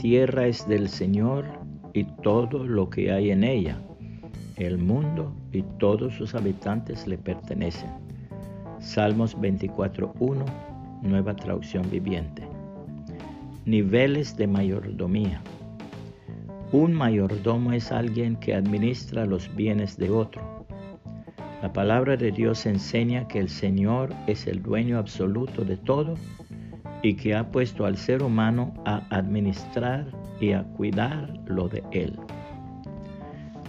tierra es del Señor y todo lo que hay en ella. El mundo y todos sus habitantes le pertenecen. Salmos 24.1, nueva traducción viviente. Niveles de mayordomía. Un mayordomo es alguien que administra los bienes de otro. La palabra de Dios enseña que el Señor es el dueño absoluto de todo y que ha puesto al ser humano a administrar y a cuidar lo de él.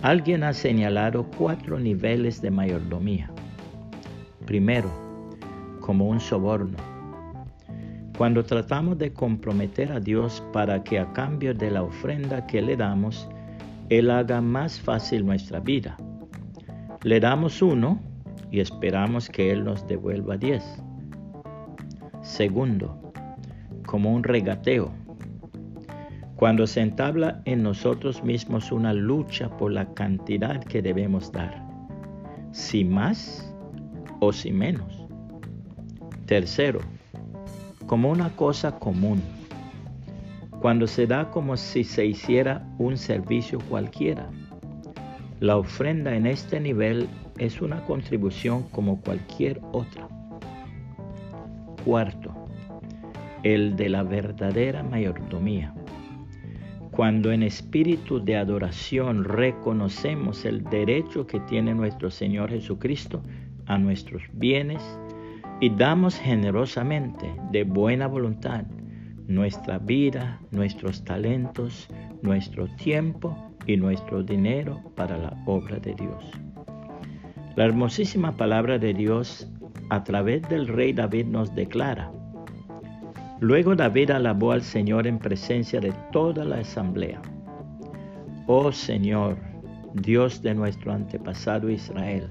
Alguien ha señalado cuatro niveles de mayordomía. Primero, como un soborno. Cuando tratamos de comprometer a Dios para que a cambio de la ofrenda que le damos, Él haga más fácil nuestra vida. Le damos uno y esperamos que Él nos devuelva diez. Segundo, como un regateo. Cuando se entabla en nosotros mismos una lucha por la cantidad que debemos dar, si más o si menos. Tercero, como una cosa común. Cuando se da como si se hiciera un servicio cualquiera. La ofrenda en este nivel es una contribución como cualquier otra. Cuarto, el de la verdadera mayordomía. Cuando en espíritu de adoración reconocemos el derecho que tiene nuestro Señor Jesucristo a nuestros bienes y damos generosamente, de buena voluntad, nuestra vida, nuestros talentos, nuestro tiempo y nuestro dinero para la obra de Dios. La hermosísima palabra de Dios a través del rey David nos declara, Luego David alabó al Señor en presencia de toda la asamblea. Oh Señor, Dios de nuestro antepasado Israel,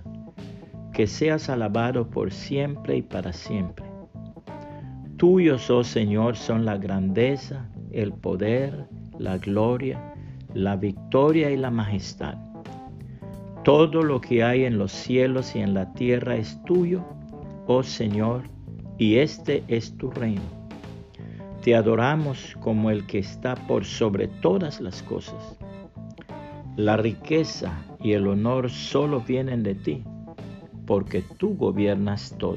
que seas alabado por siempre y para siempre. Tuyos, oh Señor, son la grandeza, el poder, la gloria, la victoria y la majestad. Todo lo que hay en los cielos y en la tierra es tuyo, oh Señor, y este es tu reino. Te adoramos como el que está por sobre todas las cosas. La riqueza y el honor solo vienen de ti, porque tú gobiernas todo.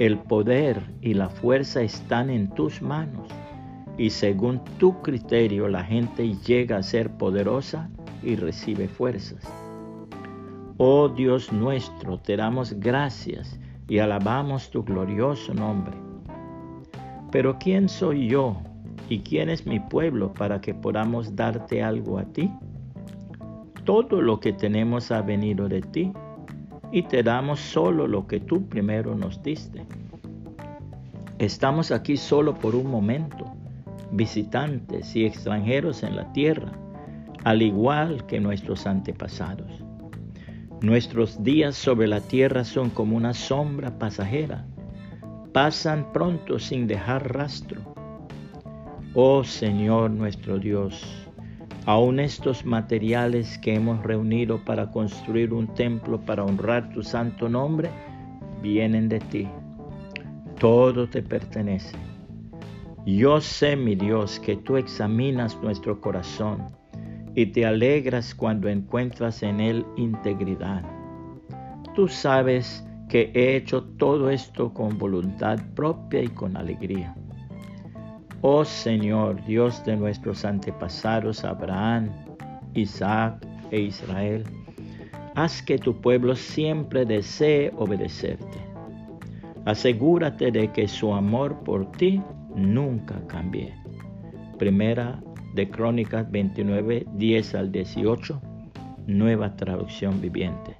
El poder y la fuerza están en tus manos, y según tu criterio la gente llega a ser poderosa y recibe fuerzas. Oh Dios nuestro, te damos gracias y alabamos tu glorioso nombre pero ¿quién soy yo y quién es mi pueblo para que podamos darte algo a ti? Todo lo que tenemos ha venido de ti y te damos solo lo que tú primero nos diste. Estamos aquí solo por un momento, visitantes y extranjeros en la tierra, al igual que nuestros antepasados. Nuestros días sobre la tierra son como una sombra pasajera pasan pronto sin dejar rastro. Oh Señor nuestro Dios, aun estos materiales que hemos reunido para construir un templo para honrar tu santo nombre, vienen de ti. Todo te pertenece. Yo sé, mi Dios, que tú examinas nuestro corazón y te alegras cuando encuentras en él integridad. Tú sabes que he hecho todo esto con voluntad propia y con alegría. Oh Señor, Dios de nuestros antepasados Abraham, Isaac e Israel, haz que tu pueblo siempre desee obedecerte. Asegúrate de que su amor por ti nunca cambie. Primera de Crónicas 29, 10 al 18, nueva traducción viviente